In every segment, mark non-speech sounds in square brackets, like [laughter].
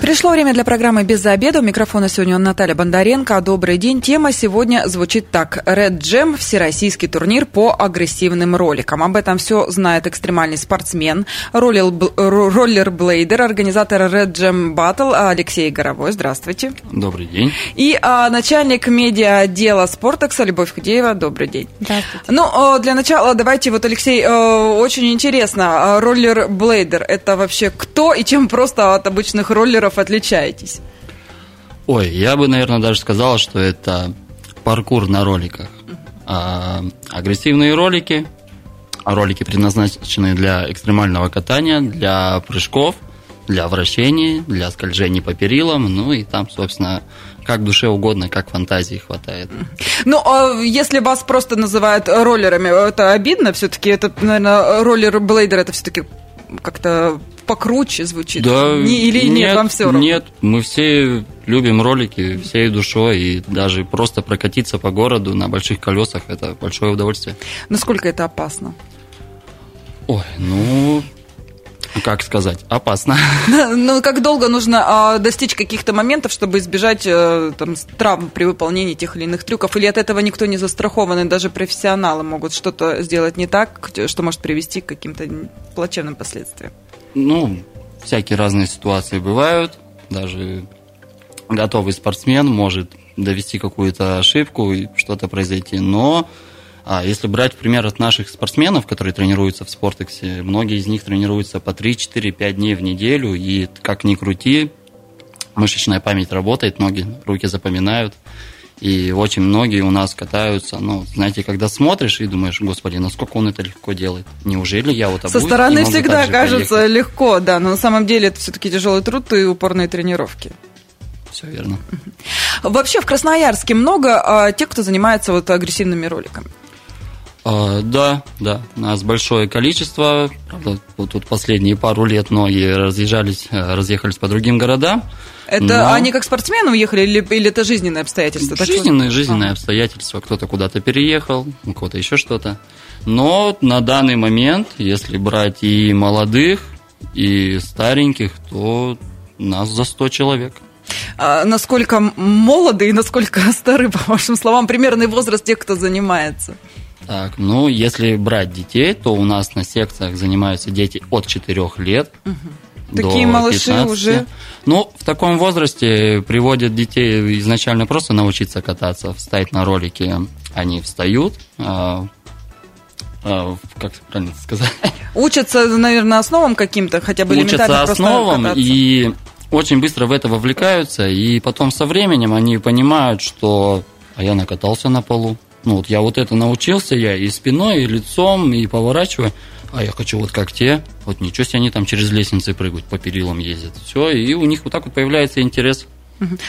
Пришло время для программы «Без обеда». У микрофона сегодня Наталья Бондаренко. Добрый день. Тема сегодня звучит так. Red Jam – всероссийский турнир по агрессивным роликам. Об этом все знает экстремальный спортсмен, роллерблейдер, организатор Red Jam Battle Алексей Горовой. Здравствуйте. Добрый день. И а, начальник медиа отдела Спортекса Любовь Худеева. Добрый день. Здравствуйте. Ну, для начала давайте, вот, Алексей, очень интересно. Роллерблейдер – это вообще кто и чем просто от обычных роллеров роллеров отличаетесь? Ой, я бы, наверное, даже сказал, что это паркур на роликах. А, агрессивные ролики, ролики предназначены для экстремального катания, для прыжков, для вращений, для скольжений по перилам, ну и там, собственно, как душе угодно, как фантазии хватает. Ну, а если вас просто называют роллерами, это обидно все-таки? Это, наверное, роллер-блейдер, это все-таки как-то покруче звучит? Да, Не, или нет, нет, вам все равно? Нет, мы все любим ролики всей душой, и даже просто прокатиться по городу на больших колесах – это большое удовольствие. Насколько это опасно? Ой, ну, как сказать, опасно. [laughs] Ну, как долго нужно а, достичь каких-то моментов, чтобы избежать а, там, травм при выполнении тех или иных трюков? Или от этого никто не застрахован, и даже профессионалы могут что-то сделать не так, что может привести к каким-то плачевным последствиям? Ну, всякие разные ситуации бывают. Даже готовый спортсмен может довести какую-то ошибку и что-то произойти. Но а если брать пример от наших спортсменов, которые тренируются в Спортексе, многие из них тренируются по 3, 4, 5 дней в неделю, и как ни крути, мышечная память работает, ноги, руки запоминают. И очень многие у нас катаются, ну, знаете, когда смотришь и думаешь, господи, насколько он это легко делает. Неужели я вот Со стороны всегда кажется поехать? легко, да, но на самом деле это все-таки тяжелый труд и упорные тренировки. Все верно. Вообще в Красноярске много а, тех, кто занимается вот агрессивными роликами. А, да, да, нас большое количество. Правда, вот тут последние пару лет многие разъезжались, э, разъехались по другим городам. Это но... они как спортсмены уехали или, или это жизненные обстоятельства? Жизненные, жизненные обстоятельства. Кто-то куда-то переехал, у кого-то еще что-то. Но на данный момент, если брать и молодых, и стареньких, то нас за 100 человек. А насколько молоды и насколько [laughs] стары, по вашим словам, примерный возраст тех, кто занимается? Так, ну, если брать детей, то у нас на секциях занимаются дети от 4 лет. Угу. Такие малыши 15. уже. Ну, в таком возрасте приводят детей изначально просто научиться кататься, встать на ролики. Они встают, а, а, как правильно сказать? Учатся, наверное, основам каким-то, хотя бы Учатся основам и очень быстро в это вовлекаются, и потом со временем они понимают, что а я накатался на полу, ну вот я вот это научился, я и спиной, и лицом, и поворачиваю, а я хочу вот как те, вот ничего себе они там через лестницы прыгают, по перилам ездят. Все, и у них вот так вот появляется интерес.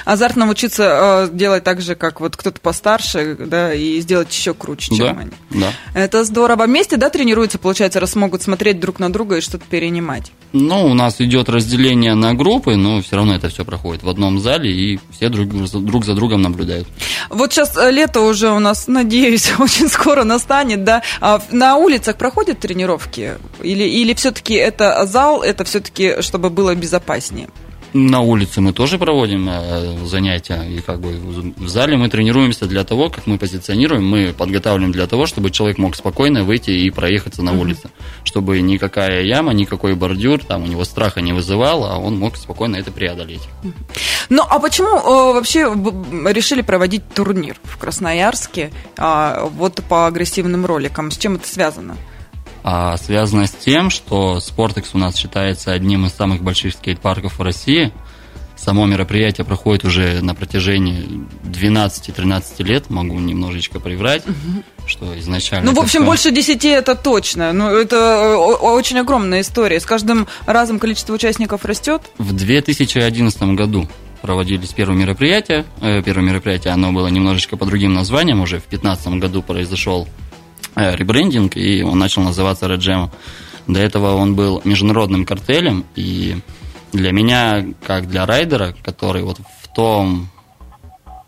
Азарт научиться э, делать так же, как вот кто-то постарше, да, и сделать еще круче, чем да, они. Да. Это здорово. Вместе, да, тренируются, получается, раз могут смотреть друг на друга и что-то перенимать? Ну, у нас идет разделение на группы, но все равно это все проходит в одном зале, и все друг, друг за другом наблюдают. Вот сейчас э, лето уже у нас, надеюсь, [laughs] очень скоро настанет, да. А на улицах проходят тренировки? Или, или все-таки это зал, это все-таки, чтобы было безопаснее? На улице мы тоже проводим э, занятия, и как бы в зале мы тренируемся для того, как мы позиционируем, мы подготавливаем для того, чтобы человек мог спокойно выйти и проехаться на улице, чтобы никакая яма, никакой бордюр, там у него страха не вызывал, а он мог спокойно это преодолеть. Ну, а почему э, вообще решили проводить турнир в Красноярске э, вот по агрессивным роликам? С чем это связано? А связано с тем, что Спортекс у нас считается одним из самых больших скейт-парков в России. Само мероприятие проходит уже на протяжении 12-13 лет, могу немножечко приврать, угу. что изначально... Ну, в общем, все... больше 10 это точно. Ну, это очень огромная история. С каждым разом количество участников растет? В 2011 году проводились первые мероприятия. Э, первое мероприятие, оно было немножечко по другим названиям. Уже в 2015 году произошел ребрендинг, и он начал называться Red Jam. До этого он был международным картелем, и для меня, как для райдера, который вот в том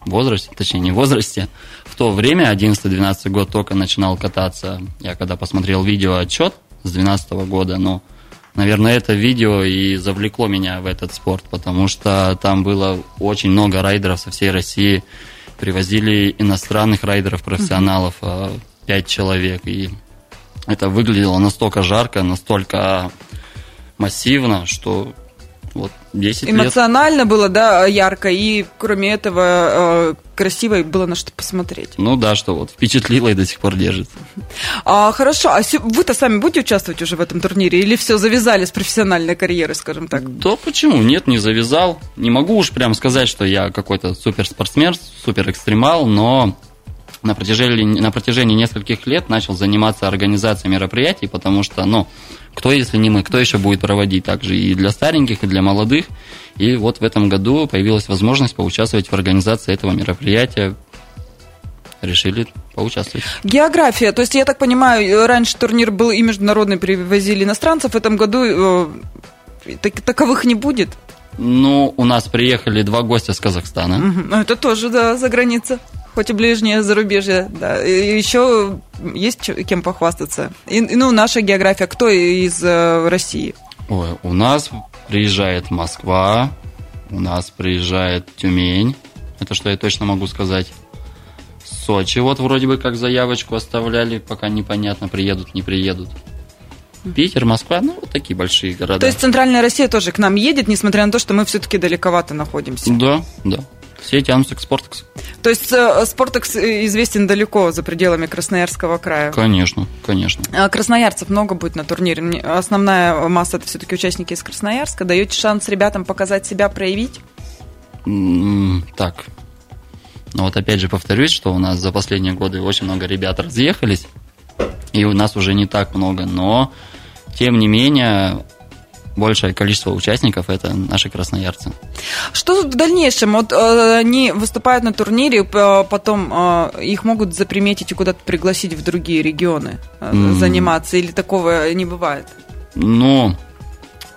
возрасте, точнее не возрасте, в то время, 11-12 год, только начинал кататься. Я когда посмотрел видео отчет с 12 года, но, наверное, это видео и завлекло меня в этот спорт, потому что там было очень много райдеров со всей России, привозили иностранных райдеров-профессионалов, mm-hmm. 5 человек, и это выглядело настолько жарко, настолько массивно, что вот 10 Эмоционально лет. было, да, ярко, и кроме этого э, красиво и было на что посмотреть. Ну да, что вот впечатлило и до сих пор держит. А, хорошо, а вы-то сами будете участвовать уже в этом турнире или все завязали с профессиональной карьерой, скажем так? Да почему? Нет, не завязал. Не могу уж прям сказать, что я какой-то суперспортсмен, суперэкстремал, но на протяжении, на протяжении нескольких лет начал заниматься организацией мероприятий, потому что, ну, кто, если не мы, кто еще будет проводить также и для стареньких, и для молодых. И вот в этом году появилась возможность поучаствовать в организации этого мероприятия. Решили поучаствовать. География. То есть, я так понимаю, раньше турнир был и международный, привозили иностранцев. В этом году э, так, таковых не будет? Ну, у нас приехали два гостя с Казахстана. Угу. Это тоже, да, за граница хоть и ближнее зарубежье, да. И еще есть кем похвастаться. И, ну, наша география, кто из э, России? Ой, у нас приезжает Москва, у нас приезжает Тюмень, это что я точно могу сказать. Сочи вот вроде бы как заявочку оставляли, пока непонятно, приедут, не приедут. Питер, Москва, ну, вот такие большие города. То есть Центральная Россия тоже к нам едет, несмотря на то, что мы все-таки далековато находимся? Да, да. Все тянутся к Спортекс. То есть э, Спортекс известен далеко за пределами Красноярского края? Конечно, конечно. А красноярцев много будет на турнире. Основная масса это все-таки участники из Красноярска. Даете шанс ребятам показать себя, проявить? Так. Ну вот опять же повторюсь, что у нас за последние годы очень много ребят разъехались, и у нас уже не так много, но тем не менее большее количество участников это наши красноярцы. Что в дальнейшем? Вот э, они выступают на турнире, потом э, их могут заприметить и куда-то пригласить в другие регионы э, mm. заниматься, или такого не бывает? Ну,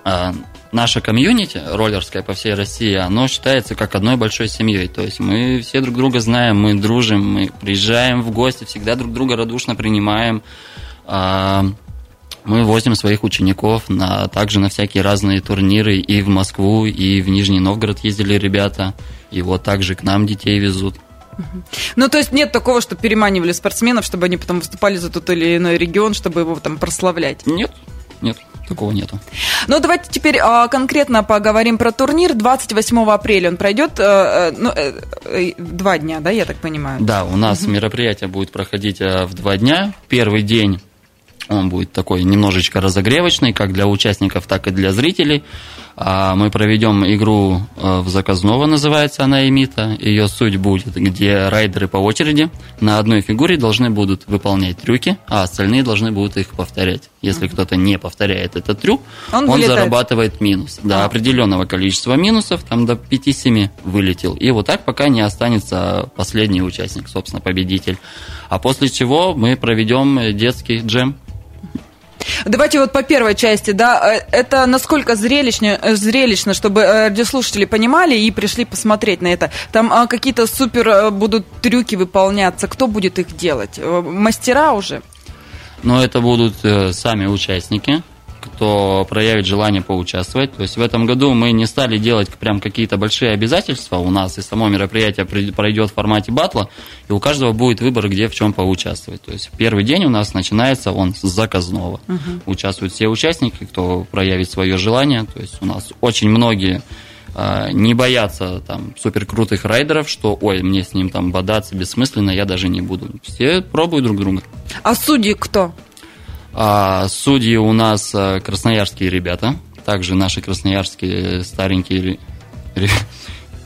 э, наша комьюнити роллерская по всей России, оно считается как одной большой семьей. То есть мы все друг друга знаем, мы дружим, мы приезжаем в гости, всегда друг друга радушно принимаем. Мы возим своих учеников на, также на всякие разные турниры и в Москву, и в Нижний Новгород ездили ребята, и вот также к нам детей везут. Ну, то есть нет такого, что переманивали спортсменов, чтобы они потом выступали за тот или иной регион, чтобы его там прославлять? Нет, нет. Такого нету. Ну, давайте теперь а, конкретно поговорим про турнир. 28 апреля он пройдет, а, ну, э, э, два дня, да, я так понимаю? Да, у нас угу. мероприятие будет проходить в два дня. Первый день он будет такой немножечко разогревочный, как для участников, так и для зрителей. А, мы проведем игру э, в заказного, называется она Эмита. Ее суть будет, где райдеры по очереди на одной фигуре должны будут выполнять трюки, а остальные должны будут их повторять. Если кто-то не повторяет этот трюк, он, он зарабатывает минус. До а. определенного количества минусов, там до 5-7 вылетел. И вот так пока не останется последний участник, собственно, победитель. А после чего мы проведем детский джем Давайте вот по первой части, да, э, это насколько зрелищно, э, зрелищно, чтобы э, радиослушатели понимали и пришли посмотреть на это. Там а, какие-то супер будут трюки выполняться, кто будет их делать? Мастера уже? Ну, это будут сами участники кто проявит желание поучаствовать. То есть в этом году мы не стали делать прям какие-то большие обязательства у нас, и само мероприятие пройдет в формате батла, и у каждого будет выбор, где в чем поучаствовать. То есть первый день у нас начинается он с заказного. Угу. Участвуют все участники, кто проявит свое желание. То есть у нас очень многие а, не боятся там супер крутых райдеров, что ой, мне с ним там бодаться бессмысленно, я даже не буду. Все пробуют друг друга. А судьи кто? А судьи у нас э, красноярские ребята, также наши красноярские старенькие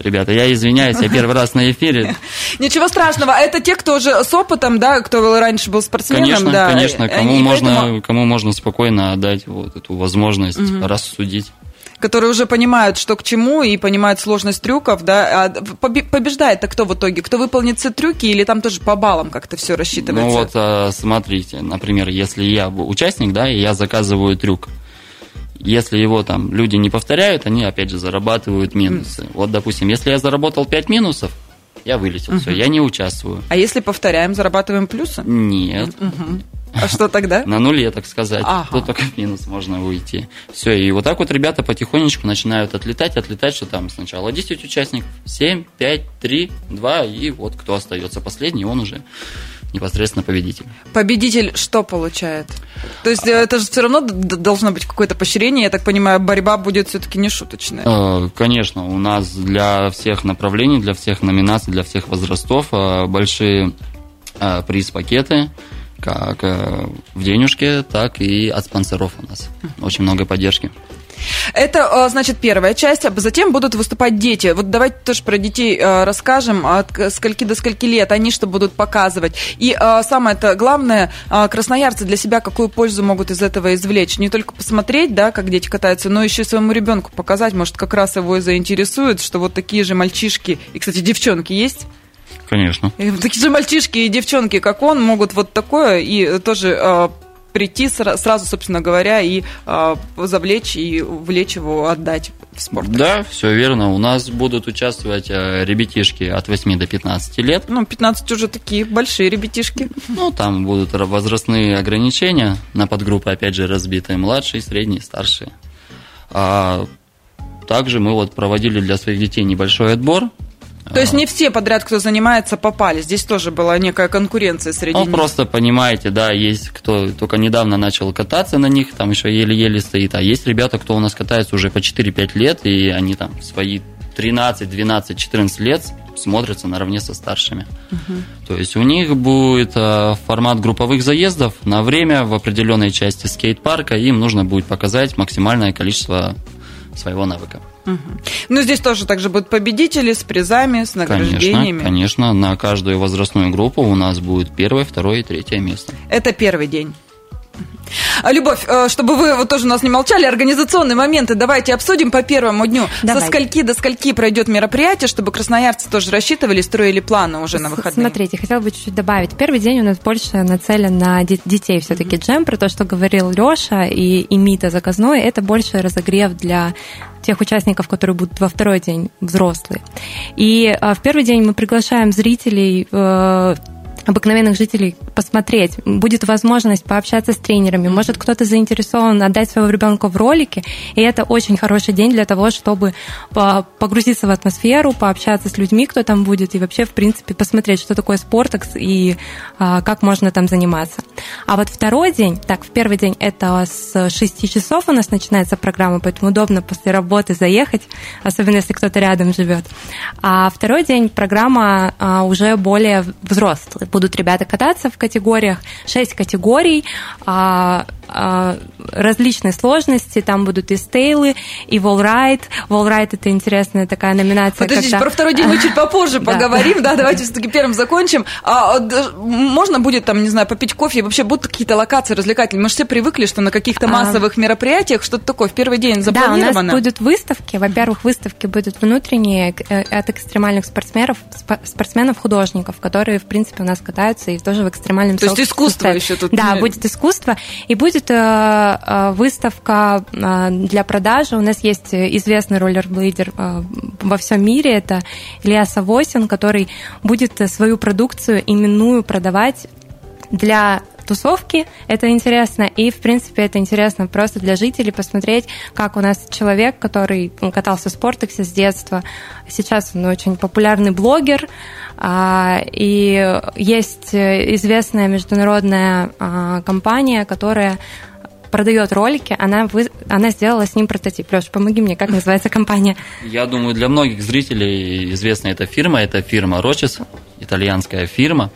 ребята. Я извиняюсь, я первый раз на эфире. [laughs] Ничего страшного. Это те, кто уже с опытом, да, кто раньше был спортсменом. Конечно, да. конечно. Кому, можно, поэтому... кому можно спокойно отдать вот эту возможность угу. рассудить которые уже понимают, что к чему, и понимают сложность трюков, да, а побеждает-то кто в итоге? Кто выполнит все трюки, или там тоже по баллам как-то все рассчитывается? Ну вот, а, смотрите, например, если я участник, да, и я заказываю трюк, если его там люди не повторяют, они опять же зарабатывают минусы. Вот, допустим, если я заработал 5 минусов, я вылетел, угу. все, я не участвую. А если повторяем, зарабатываем плюсы? Нет. Угу. А что тогда? На нуле, так сказать. Ага. Тут только в минус можно уйти. Все, и вот так вот ребята потихонечку начинают отлетать, отлетать, что там сначала 10 участников, 7, 5, 3, 2, и вот кто остается последний, он уже непосредственно победитель. Победитель что получает? То есть э, это же все равно должно быть какое-то поощрение, я так понимаю, борьба будет все-таки не шуточная. Э, конечно, у нас для всех направлений, для всех номинаций, для всех возрастов э, большие приз-пакеты, как в денежке, так и от спонсоров у нас. Очень много поддержки. Это, а, значит, первая часть, а затем будут выступать дети. Вот давайте тоже про детей а, расскажем, от скольки до скольки лет они что будут показывать. И а, самое это главное, красноярцы для себя какую пользу могут из этого извлечь. Не только посмотреть, да, как дети катаются, но еще своему ребенку показать, может, как раз его и заинтересует, что вот такие же мальчишки, и, кстати, девчонки есть, Конечно. И такие же мальчишки и девчонки, как он, могут вот такое и тоже прийти сразу, собственно говоря, и э, завлечь и увлечь его, отдать в спорт. Да, все верно. У нас будут участвовать э, ребятишки от 8 до 15 лет. Ну, 15 уже такие большие ребятишки. Ну, там будут возрастные ограничения на подгруппы, опять же, разбитые. Младшие, средние, старшие. А также мы вот проводили для своих детей небольшой отбор то есть не все подряд, кто занимается, попали. Здесь тоже была некая конкуренция среди ну, них. просто понимаете, да, есть кто только недавно начал кататься на них, там еще еле-еле стоит, а есть ребята, кто у нас катается уже по 4-5 лет, и они там свои 13, 12, 14 лет смотрятся наравне со старшими. Угу. То есть у них будет э, формат групповых заездов на время в определенной части скейт-парка, им нужно будет показать максимальное количество своего навыка. Угу. Ну, здесь тоже также будут победители с призами, с награждениями. Конечно, конечно, на каждую возрастную группу у нас будет первое, второе и третье место. Это первый день. А, Любовь, э, чтобы вы вот тоже у нас не молчали, организационные моменты давайте обсудим по первому дню. Давай. Со скольки до скольки пройдет мероприятие, чтобы красноярцы тоже рассчитывали, строили планы уже на выходные? Смотрите, хотела бы чуть-чуть добавить. Первый день у нас больше нацелен на детей все-таки mm-hmm. джем, про то, что говорил Леша и, и Мита заказной, это больше разогрев для тех участников, которые будут во второй день взрослые. И а, в первый день мы приглашаем зрителей э, обыкновенных жителей посмотреть, будет возможность пообщаться с тренерами, может кто-то заинтересован отдать своего ребенка в ролики, и это очень хороший день для того, чтобы погрузиться в атмосферу, пообщаться с людьми, кто там будет, и вообще, в принципе, посмотреть, что такое спортекс и а, как можно там заниматься. А вот второй день, так, в первый день это с 6 часов у нас начинается программа, поэтому удобно после работы заехать, особенно если кто-то рядом живет. А второй день программа а, уже более взрослая, будут ребята кататься в категориях, 6 категорий, а, различной сложности, там будут и стейлы, и волрайт. Волрайт это интересная такая номинация. Подождите, когда... про второй день мы чуть [laughs] попозже поговорим, да, [laughs] давайте все-таки первым закончим. А, можно будет там, не знаю, попить кофе, вообще будут какие-то локации развлекательные? Мы же все привыкли, что на каких-то массовых мероприятиях что-то такое в первый день запланировано. Да, у нас будут выставки, во-первых, выставки будут внутренние э, от экстремальных спортсменов, спортсменов-художников, которые, в принципе, у нас катаются и тоже в экстремальном То есть искусство еще тут. Да, будет искусство. И будет э, э, выставка э, для продажи. У нас есть известный роллерблейдер во всем мире. Это Илья Савосин, который будет свою продукцию именную продавать для тусовки, это интересно, и, в принципе, это интересно просто для жителей посмотреть, как у нас человек, который катался в спортексе с детства, сейчас он очень популярный блогер, а, и есть известная международная а, компания, которая продает ролики, она, вы, она сделала с ним прототип. Леш, помоги мне, как называется [laughs] компания? Я думаю, для многих зрителей известна эта фирма. Это фирма Рочес, итальянская фирма.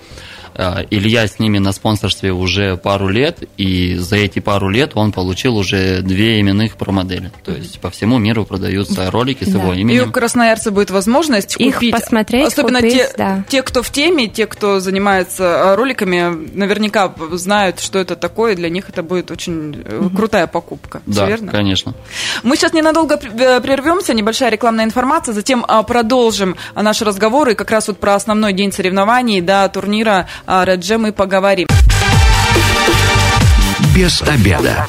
Э, Илья с ними на спонсорстве уже пару лет, и за эти пару лет он получил уже две именных промодели. То есть по всему миру продаются ролики с да. его именем. И у красноярца будет возможность Их купить. посмотреть, Особенно купить, те, да. те, кто в теме, те, кто занимается э, роликами, наверняка знают, что это такое, и для них это будет очень угу. крутая покупка. Да, Все верно? конечно. Мы сейчас ненадолго прервемся, небольшая рекламная информация, затем продолжим наш разговор и как раз вот про основной день соревнований, да, турнира о Редже мы поговорим. Без обеда.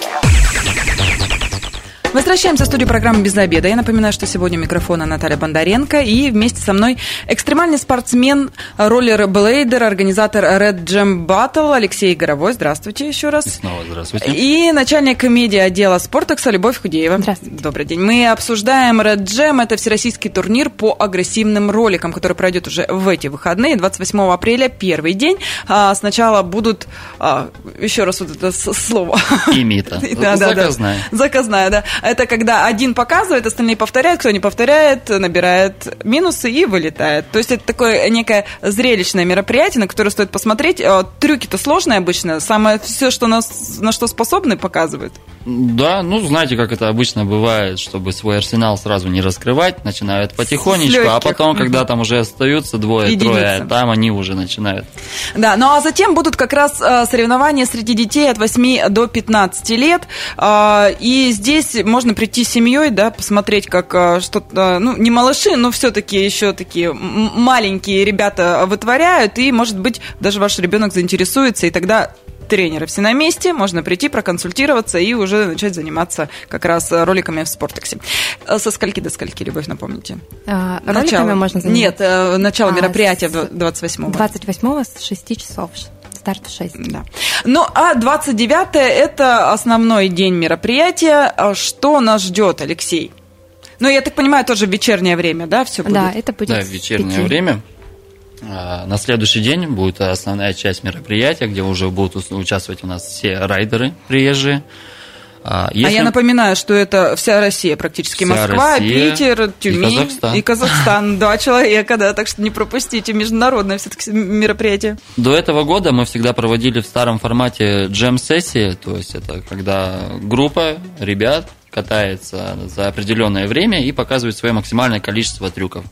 Возвращаемся в студию программы «Без обеда». Я напоминаю, что сегодня у микрофона Наталья Бондаренко и вместе со мной экстремальный спортсмен, роллер-блейдер, организатор Red Jam Battle Алексей Горовой. Здравствуйте еще раз. И снова здравствуйте. И начальник комедии отдела Спортекса Любовь Худеева. Здравствуйте. Добрый день. Мы обсуждаем Red Jam. Это всероссийский турнир по агрессивным роликам, который пройдет уже в эти выходные. 28 апреля, первый день. А, сначала будут... А, еще раз вот это слово. Имита. [laughs] Да, да, Заказная. Заказная, да. Это когда один показывает, остальные повторяют, кто не повторяет, набирает минусы и вылетает. То есть это такое некое зрелищное мероприятие, на которое стоит посмотреть. А, трюки-то сложные обычно. Самое все, что нас, на что способны, показывают. Да, ну знаете, как это обычно бывает, чтобы свой арсенал сразу не раскрывать, начинают потихонечку, а потом, когда там уже остаются двое-трое, там они уже начинают. Да, ну а затем будут как раз а, соревнования среди детей от 8 до 15 лет, а, и здесь можно прийти с семьей, да, посмотреть, как а, что-то, ну не малыши, но все-таки еще такие маленькие ребята вытворяют, и может быть даже ваш ребенок заинтересуется, и тогда тренеры все на месте, можно прийти, проконсультироваться и уже начать заниматься как раз роликами в Спортексе. Э, со скольки до скольки, Любовь, напомните? А, начало. Роликами можно заниматься? Нет, э, начало а, мероприятия 28-го. 28-го с 6 часов старт в 6. Да. Ну, а 29 это основной день мероприятия. А что нас ждет, Алексей? Ну, я так понимаю, тоже в вечернее время, да, все будет? Да, это будет Да, в вечернее 5. время. А, на следующий день будет основная часть мероприятия, где уже будут участвовать у нас все райдеры приезжие. А, если... А я напоминаю, что это вся Россия практически. Вся Москва, Россия Питер, Тюмень и Казахстан. и Казахстан. [laughs] Два человека, да, так что не пропустите международное все-таки мероприятие. До этого года мы всегда проводили в старом формате джем-сессии, то есть это когда группа ребят катается за определенное время и показывает свое максимальное количество трюков.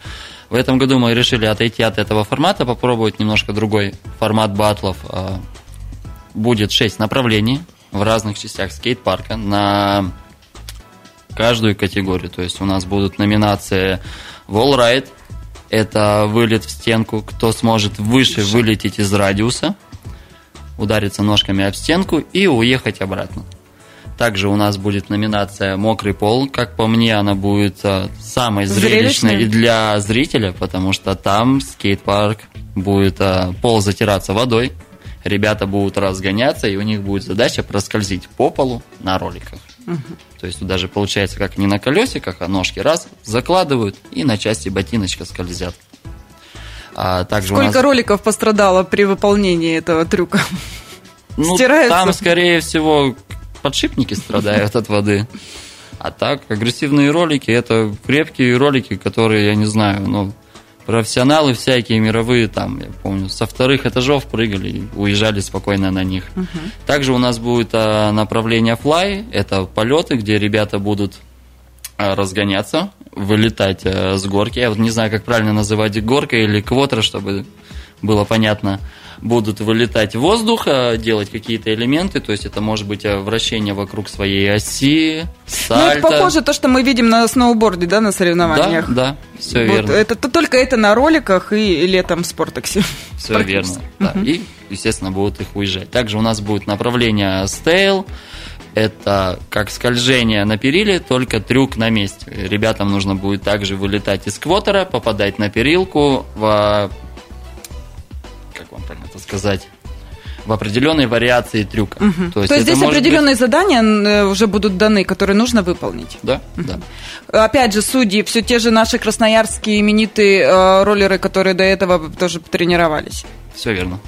В этом году мы решили отойти от этого формата, попробовать немножко другой формат батлов. А, будет 6 направлений в разных частях скейт-парка на каждую категорию. То есть у нас будут номинации Wall Ride, это вылет в стенку, кто сможет выше вылететь из радиуса, удариться ножками об стенку и уехать обратно. Также у нас будет номинация «Мокрый пол». Как по мне, она будет а, самой зрелищной и для зрителя, потому что там скейт-парк будет а, пол затираться водой, ребята будут разгоняться, и у них будет задача проскользить по полу на роликах. Угу. То есть даже получается, как не на колесиках, а ножки раз закладывают и на части ботиночка скользят. А также Сколько нас... роликов пострадало при выполнении этого трюка? Ну, Стираются? там, скорее всего, подшипники страдают от воды. А так, агрессивные ролики – это крепкие ролики, которые, я не знаю, ну, профессионалы всякие мировые, там, я помню, со вторых этажов прыгали и уезжали спокойно на них. Uh-huh. Также у нас будет а, направление fly, это полеты, где ребята будут а, разгоняться, вылетать а, с горки. Я вот не знаю, как правильно называть горка или квотер, чтобы было понятно будут вылетать в воздух, а, делать какие-то элементы, то есть это может быть а, вращение вокруг своей оси, сальто. Ну, это похоже то, что мы видим на сноуборде, да, на соревнованиях. Да, да, все вот, верно. Это только это на роликах и летом в Спортексе. Все верно, да. Угу. И, естественно, будут их уезжать. Также у нас будет направление стейл, это как скольжение на периле, только трюк на месте. Ребятам нужно будет также вылетать из квотера, попадать на перилку, в вам правильно это сказать, в определенной вариации трюка. Угу. То есть, То есть здесь определенные быть... задания э, уже будут даны, которые нужно выполнить. Да, угу. да. Опять же, судьи, все те же наши красноярские именитые э, роллеры, которые до этого тоже тренировались. Все верно.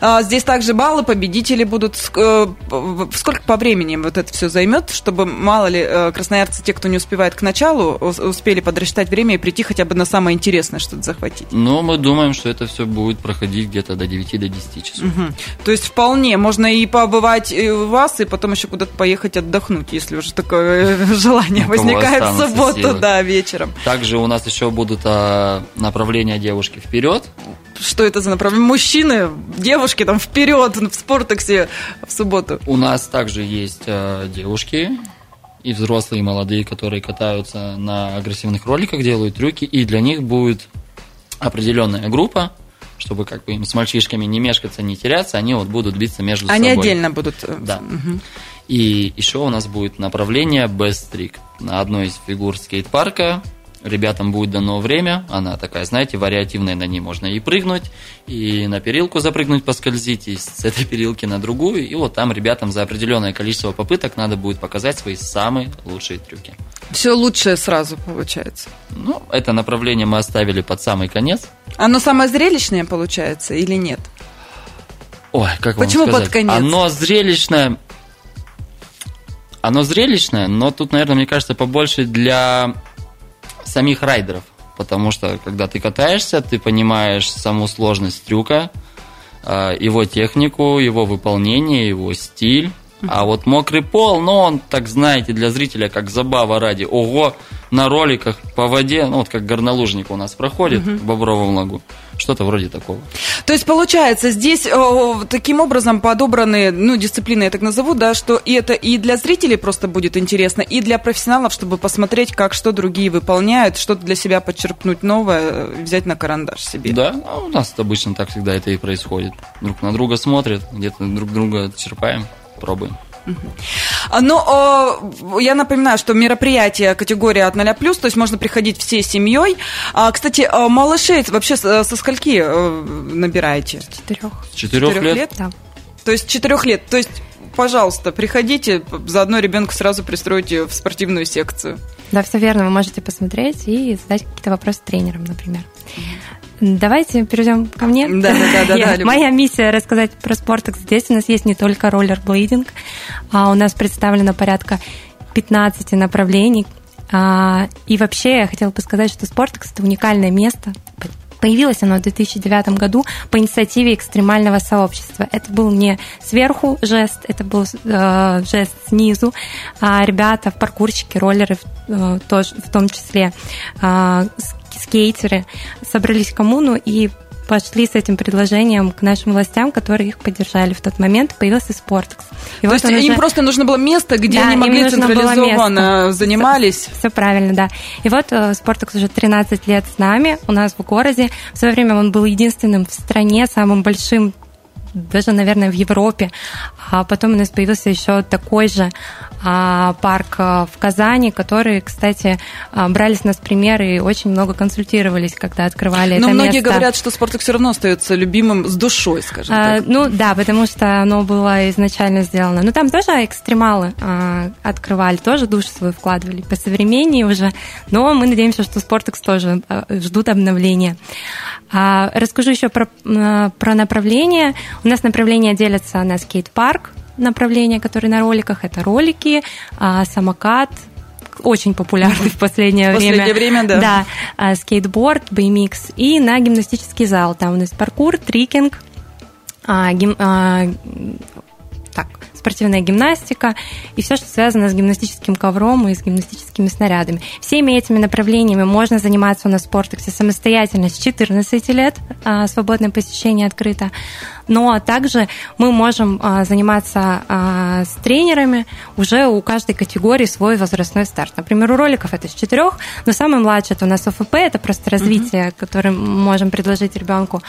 А, здесь также баллы, победители будут. Э, сколько по времени вот это все займет, чтобы, мало ли, э, красноярцы, те, кто не успевает к началу, успели подрасчитать время и прийти хотя бы на самое интересное что-то захватить? Ну, мы думаем, что это все будет проходить где-то до 9 до 10 часов. Угу. То есть вполне можно и побывать у вас, и потом еще куда-то поехать отдохнуть, если уже такое желание возникает в субботу, да, вечером. Также у нас еще будут а, направления девушки вперед что это за направление? Мужчины, девушки там вперед в спортексе в субботу. У нас также есть э, девушки, и взрослые, и молодые, которые катаются на агрессивных роликах, делают трюки, и для них будет определенная группа, чтобы как бы им с мальчишками не мешкаться, не теряться, они вот будут биться между они собой. Они отдельно будут. Э, да. Угу. И еще у нас будет направление Best Trick на одной из фигур скейт-парка. Ребятам будет дано время, она такая, знаете, вариативная, на ней можно и прыгнуть, и на перилку запрыгнуть, поскользить, и с этой перилки на другую, и вот там ребятам за определенное количество попыток надо будет показать свои самые лучшие трюки. Все лучшее сразу получается. Ну, это направление мы оставили под самый конец. Оно самое зрелищное получается или нет? Ой, как Почему вам сказать? под конец? Оно зрелищное. Оно зрелищное, но тут, наверное, мне кажется, побольше для самих райдеров. Потому что, когда ты катаешься, ты понимаешь саму сложность трюка, э, его технику, его выполнение, его стиль. А вот мокрый пол, ну, он, так знаете, для зрителя как забава ради. Ого, на роликах по воде, ну, вот как горнолужник у нас проходит в Бобровом лагу. Что-то вроде такого. То есть, получается, здесь э, таким образом подобраны, ну, дисциплины, я так назову, да, что и это и для зрителей просто будет интересно, и для профессионалов, чтобы посмотреть, как что другие выполняют, что-то для себя подчеркнуть новое, взять на карандаш себе. Да, ну, у нас обычно так всегда это и происходит. Друг на друга смотрят, где-то друг друга черпаем, пробуем. Э, я напоминаю, что мероприятие категория от 0 плюс, то есть можно приходить всей семьей. А, кстати, э, малышей вообще со скольки э, набираете? Четырех. С четырех Четырех лет? лет? Да. То есть четырех лет. То есть, пожалуйста, приходите, заодно ребенка сразу пристройте в спортивную секцию. Да, все верно. Вы можете посмотреть и задать какие-то вопросы тренерам, например. Давайте перейдем ко мне. Да, да, да, да, да. [laughs] Моя миссия рассказать про спортекс. Здесь у нас есть не только роллерблейдинг, а у нас представлено порядка 15 направлений. А, И вообще я хотела бы сказать, что спортекс это уникальное место. Появилось оно в 2009 году по инициативе экстремального сообщества. Это был не сверху жест, это был э, жест снизу. А ребята, паркурщики, роллеры э, тоже в том числе, с- скейтеры собрались в коммуну и пошли с этим предложением к нашим властям, которые их поддержали в тот момент. Появился Спортекс. И То есть он им уже- просто нужно было место, где Да, они могли централизованно занимались. Все правильно, да. И вот э, Спортекс уже 13 лет с нами, у нас в городе. В свое время он был единственным в стране, самым большим даже, наверное, в Европе. А потом у нас появился еще такой же парк а, в Казани, которые, кстати, а, брали с нас примеры и очень много консультировались, когда открывали Но это многие место. говорят, что спортик все равно остается любимым с душой, скажем А, так. ну да, потому что оно было изначально сделано. Но там тоже экстремалы а, открывали, тоже душу свою вкладывали по современнее уже. Но мы надеемся, что Спортекс тоже а, ждут обновления. А, расскажу еще про, а, про направление. У нас направления делятся на скейт-парк, направления, которые на роликах. Это ролики, а, самокат, очень популярный в последнее В время. последнее время, да. Да, а, скейтборд, BMX и на гимнастический зал. Там у нас паркур, трикинг, а, гим- а, так, спортивная гимнастика и все, что связано с гимнастическим ковром и с гимнастическими снарядами. Всеми этими направлениями можно заниматься у нас в Спортексе самостоятельно с 14 лет, а, свободное посещение открыто. Но также мы можем а, заниматься а, с тренерами уже у каждой категории свой возрастной старт. Например, у роликов это с 4, но самый младший это у нас ОФП, это просто развитие, которое мы можем предложить ребенку.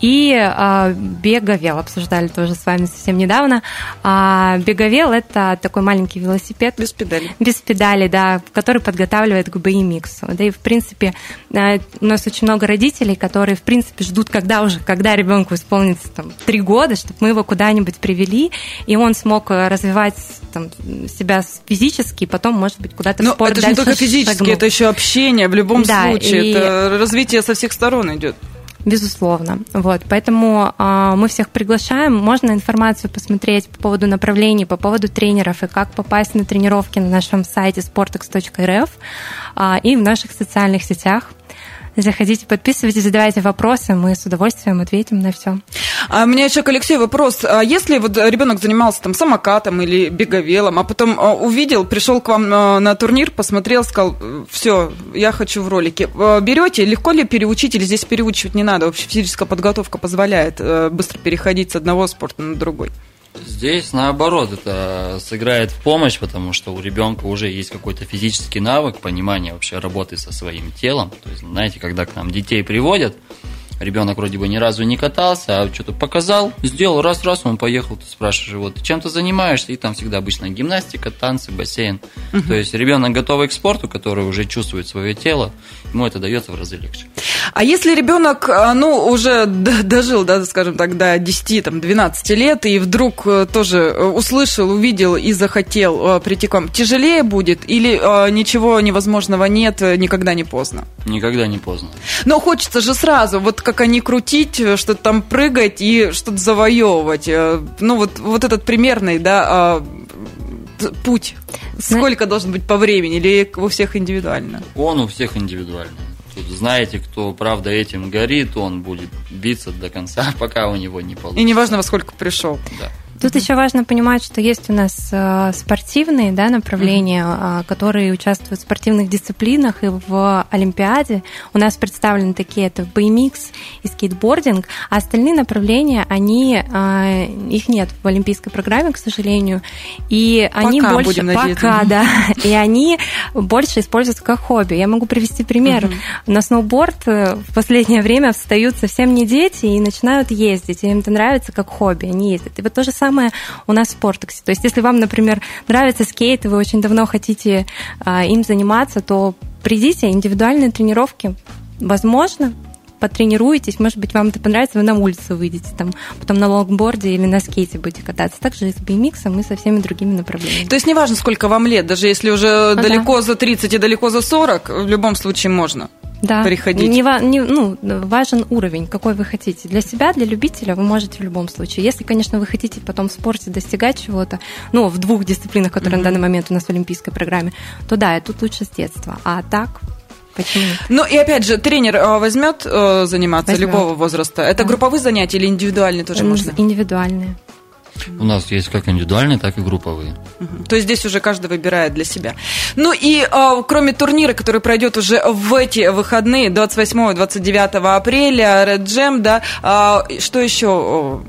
И а, беговел обсуждали тоже с вами совсем недавно. А, беговел это такой маленький велосипед. Без педали. Без педали, да, который подготавливает к BMX. Да и, в принципе, э, у нас очень много родителей, которые, в принципе, ждут, когда уже, когда ребенку исполнится там три года, чтобы мы его куда-нибудь привели, и он смог э, развивать там, себя физически, и потом, может быть, куда-то в Но спорт это же не только физически, шагнуть. это еще общение в любом Да, случае. и- Это развитие со всех сторон идет. Безусловно. Вот, поэтому а, мы всех приглашаем. Можно информацию посмотреть по поводу направлений, по поводу тренеров и как попасть на тренировки на нашем сайте sportex.rf а, и в наших социальных сетях. Заходите, подписывайтесь, задавайте вопросы, мы с удовольствием ответим на все. А у меня еще к Алексею вопрос. А если вот ребенок занимался там самокатом или беговелом, а потом а, увидел, пришел к вам а, на турнир, посмотрел, сказал, все, я хочу в ролике. А, Берете, легко ли переучить или здесь переучивать не надо? Вообще физическая подготовка позволяет э, быстро переходить с одного спорта на другой. Здесь наоборот, это сыграет в помощь, потому что у ребенка уже есть какой-то физический навык, понимание вообще работы со своим телом. То есть, знаете, когда к нам детей приводят, ребенок вроде бы ни разу не катался, а что-то показал, сделал, раз-раз, он поехал, ты спрашиваешь его, ты чем ты занимаешься, и там всегда обычно гимнастика, танцы, бассейн. Угу. То есть ребенок готовый к спорту, который уже чувствует свое тело, ему это дается в разы легче. А если ребенок, а, ну, уже дожил, да, скажем так, до 10-12 лет, и вдруг э, тоже э, услышал, увидел и захотел э, прийти к вам, тяжелее будет или ничего невозможного нет, никогда не поздно? Никогда не поздно. Но хочется же сразу, вот как они крутить, что-то там прыгать и что-то завоевывать. Ну, вот, вот этот примерный, да, путь. Сколько должен быть по времени или у всех индивидуально? Он у всех индивидуально. Тут знаете, кто правда этим горит, он будет биться до конца, [laughs] пока у него не получится. И неважно, во сколько пришел. Да. Тут еще важно понимать, что есть у нас э, спортивные да, направления, mm-hmm. которые участвуют в спортивных дисциплинах и в Олимпиаде. У нас представлены такие, это BMX и скейтбординг, а остальные направления, они, э, их нет в олимпийской программе, к сожалению, и пока они больше... Будем пока, да. [laughs] И они больше используются как хобби. Я могу привести пример. Mm-hmm. На сноуборд в последнее время встают совсем не дети и начинают ездить. Им это нравится как хобби, они ездят. И вот то же самое самое у нас в Спортексе. То есть, если вам, например, нравится скейт, и вы очень давно хотите а, им заниматься, то придите, индивидуальные тренировки. Возможно, потренируетесь, может быть, вам это понравится, вы на улицу выйдете, там, потом на лонгборде или на скейте будете кататься. Также и с BMX и со всеми другими направлениями. То есть неважно, сколько вам лет, даже если уже ну, далеко да. за 30 и далеко за 40, в любом случае можно да. приходить. Не, не, ну, важен уровень, какой вы хотите. Для себя, для любителя вы можете в любом случае. Если, конечно, вы хотите потом в спорте достигать чего-то, ну, в двух дисциплинах, которые mm-hmm. на данный момент у нас в олимпийской программе, то да, тут лучше с детства. А так, Почему? Ну и опять же, тренер э, возьмет э, заниматься возьмет. любого возраста. Это да. групповые занятия или индивидуальные тоже можно? Индивидуальные. У нас есть как индивидуальные, так и групповые. Угу. То есть здесь уже каждый выбирает для себя. Ну и а, кроме турнира, который пройдет уже в эти выходные, 28-29 апреля, Red Jam, да, а, что еще?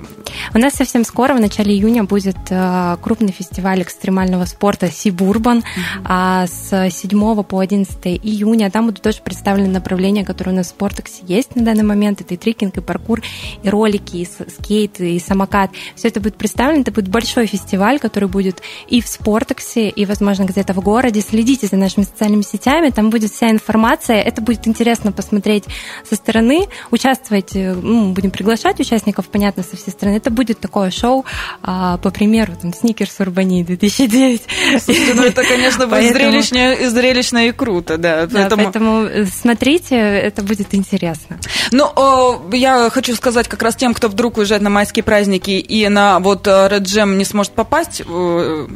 У нас совсем скоро, в начале июня, будет а, крупный фестиваль экстремального спорта Сибурбан угу. а, с 7 по 11 июня. Там будут тоже представлены направления, которые у нас в Спортексе есть на данный момент. Это и трекинг, и паркур, и ролики, и скейт, и самокат. Все это будет представлено представлен. Это будет большой фестиваль, который будет и в Спортексе, и, возможно, где-то в городе. Следите за нашими социальными сетями, там будет вся информация. Это будет интересно посмотреть со стороны, участвовать, ну, будем приглашать участников, понятно, со всей стороны. Это будет такое шоу, а, по примеру, там, Сникерс Урбани 2009. Слушайте, ну это, конечно, будет поэтому... зрелищно, зрелищно и круто, да. да поэтому... поэтому э, смотрите, это будет интересно. Ну, я хочу сказать как раз тем, кто вдруг уезжает на майские праздники и на вот Red Jam не сможет попасть, э,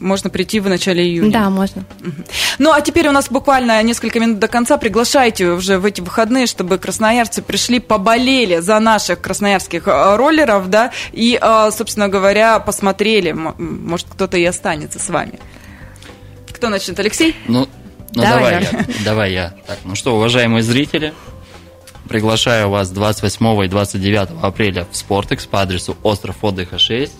можно прийти в начале июня. Да, можно. Ну, а теперь у нас буквально несколько минут до конца. Приглашайте уже в эти выходные, чтобы красноярцы пришли, поболели за наших красноярских э, роллеров, да, и, э, собственно говоря, посмотрели. Может, кто-то и останется с вами. Кто начнет, Алексей? Ну, ну давай, давай я. Давай я. Так, ну что, уважаемые зрители, Приглашаю вас 28 и 29 апреля в Спортекс по адресу Остров Отдыха 6.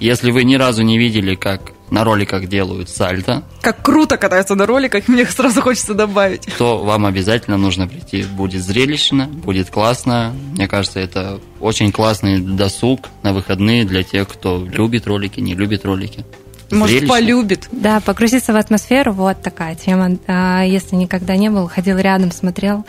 Если вы ни разу не видели, как на роликах делают сальто. Как круто катаются на роликах, мне сразу хочется добавить. То вам обязательно нужно прийти. Будет зрелищно, будет классно. Мне кажется, это очень классный досуг на выходные для тех, кто любит ролики, не любит ролики. Может, Зрелищно. полюбит. Да, погрузиться в атмосферу, вот такая тема. А если никогда не был, ходил рядом, смотрел,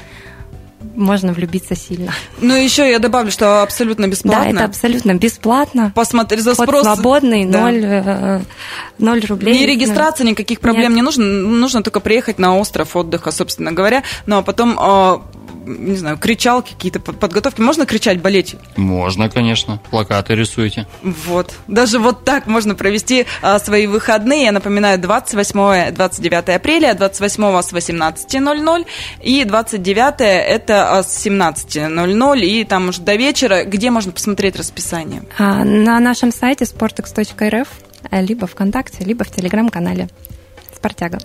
можно влюбиться сильно. Ну, еще я добавлю, что абсолютно бесплатно. Да, это абсолютно бесплатно. Посмотри, за спрос... Вход свободный, да. ноль, э, рублей. Ни регистрации, никаких проблем Нет. не нужно. Нужно только приехать на остров отдыха, собственно говоря. Ну, а потом а, не знаю, кричалки, какие-то подготовки. Можно кричать, болеть? Можно, конечно. Плакаты рисуйте. Вот. Даже вот так можно провести а, свои выходные. Я напоминаю, 28-29 апреля, 28 с 18.00 и 29 это а, с 17.00 и там уже до вечера. Где можно посмотреть расписание? А, на нашем сайте sportex.rf либо ВКонтакте, либо в Телеграм-канале. Спартяга.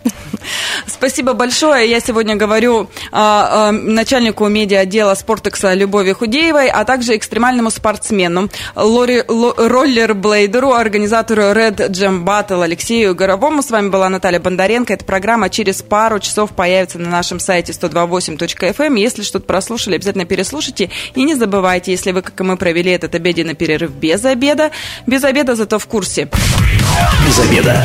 Спасибо большое. Я сегодня говорю а, а, начальнику медиа-отдела Спортекса Любови Худеевой, а также экстремальному спортсмену, лори, роллерблейдеру, организатору Red Jam Battle Алексею Горовому. С вами была Наталья Бондаренко. Эта программа через пару часов появится на нашем сайте 128.fm. Эм. Если что-то прослушали, обязательно переслушайте. И не забывайте, если вы, как и мы, провели этот обеденный перерыв без обеда, без обеда зато в курсе. Без обеда.